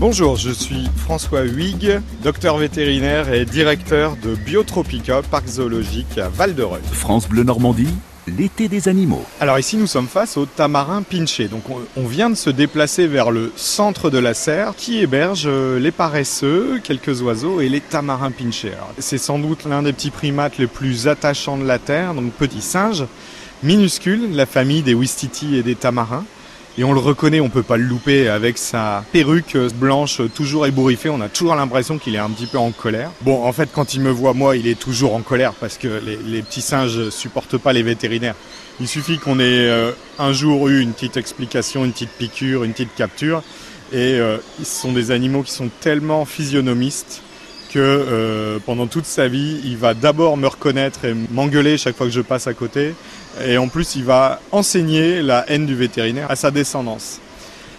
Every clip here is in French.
Bonjour, je suis François Huyghe, docteur vétérinaire et directeur de Biotropica, parc zoologique à Val-de-Reuil. France Bleu Normandie, l'été des animaux. Alors ici nous sommes face au tamarin pinché. Donc on, vient de se déplacer vers le centre de la serre qui héberge euh, les paresseux, quelques oiseaux et les tamarins pinchés. C'est sans doute l'un des petits primates les plus attachants de la Terre, donc petit singe, minuscule, la famille des Ouistiti et des tamarins. Et on le reconnaît, on peut pas le louper avec sa perruque blanche toujours ébouriffée. On a toujours l'impression qu'il est un petit peu en colère. Bon, en fait, quand il me voit, moi, il est toujours en colère parce que les, petits singes supportent pas les vétérinaires. Il suffit qu'on ait euh, un jour eu une petite explication, une petite piqûre, une petite capture. Et euh, ce sont des animaux qui sont tellement physionomistes que euh, pendant toute sa vie, il va d'abord me reconnaître et m'engueuler chaque fois que je passe à côté. Et en plus, il va enseigner la haine du vétérinaire à sa descendance.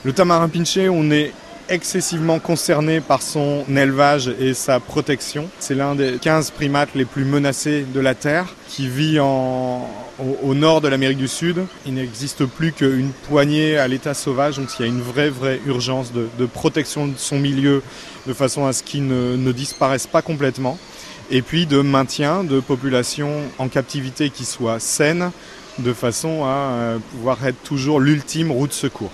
Le tamarin pinché, on est excessivement concerné par son élevage et sa protection. C'est l'un des 15 primates les plus menacés de la Terre, qui vit au, nord de l'Amérique du Sud. Il n'existe plus qu'une poignée à l'état sauvage, donc il y a une vraie, vraie urgence de, protection de son milieu, de façon à ce qu'il ne, ne disparaisse pas complètement et puis de maintien de populations en captivité qui soient saines, de façon à euh, pouvoir être toujours l'ultime route de secours.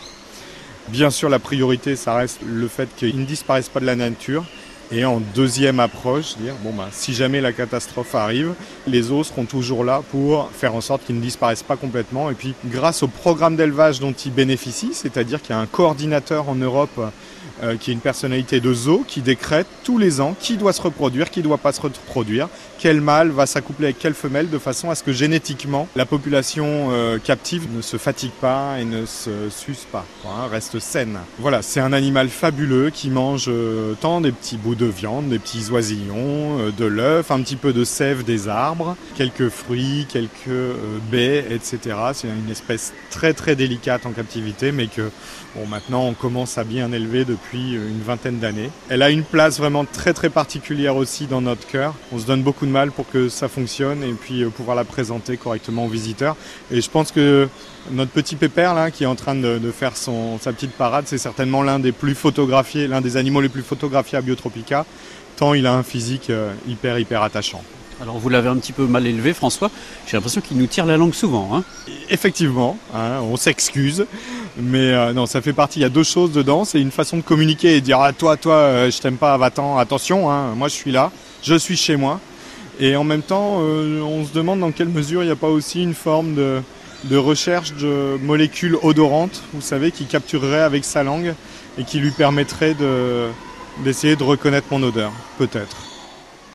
Bien sûr, la priorité, ça reste le fait qu'ils ne disparaissent pas de la nature. Et en deuxième approche, dire bon bah si jamais la catastrophe arrive, les eaux seront toujours là pour faire en sorte qu'ils ne disparaissent pas complètement. Et puis grâce au programme d'élevage dont ils bénéficient, c'est-à-dire qu'il y a un coordinateur en Europe euh, qui est une personnalité de zoo qui décrète tous les ans qui doit se reproduire, qui ne doit pas se reproduire, quel mâle va s'accoupler avec quelle femelle, de façon à ce que génétiquement la population euh, captive ne se fatigue pas et ne se suce pas, quoi, hein, reste saine. Voilà, c'est un animal fabuleux qui mange euh, tant des petits bouts de viande, des petits oisillons, euh, de l'œuf, un petit peu de sève des arbres, quelques fruits, quelques baies, etc. C'est une espèce très très délicate en captivité, mais que bon, maintenant on commence à bien élever depuis une vingtaine d'années. Elle a une place vraiment très très particulière aussi dans notre cœur. On se donne beaucoup de mal pour que ça fonctionne et puis euh, pouvoir la présenter correctement aux visiteurs. Et je pense que notre petit pépère qui est en train de, faire sa petite parade, c'est certainement l'un des plus photographiés, l'un des animaux les plus photographiés à Biotropica, tant il a un physique euh, hyper hyper attachant. Alors vous l'avez un petit peu mal élevé, François. J'ai l'impression qu'il nous tire la langue souvent. Hein Effectivement, hein, on s'excuse, mais euh, non, ça fait partie. Il y a deux choses dedans. C'est une façon de communiquer et de dire ah toi, toi, euh, je t'aime pas, va-t'en, attention, hein, moi je suis là, je suis chez moi. Et en même temps, euh, on se demande dans quelle mesure il n'y a pas aussi une forme de, recherche de molécules odorantes, vous savez, qui capturerait avec sa langue et qui lui permettrait de d'essayer de reconnaître mon odeur, peut-être.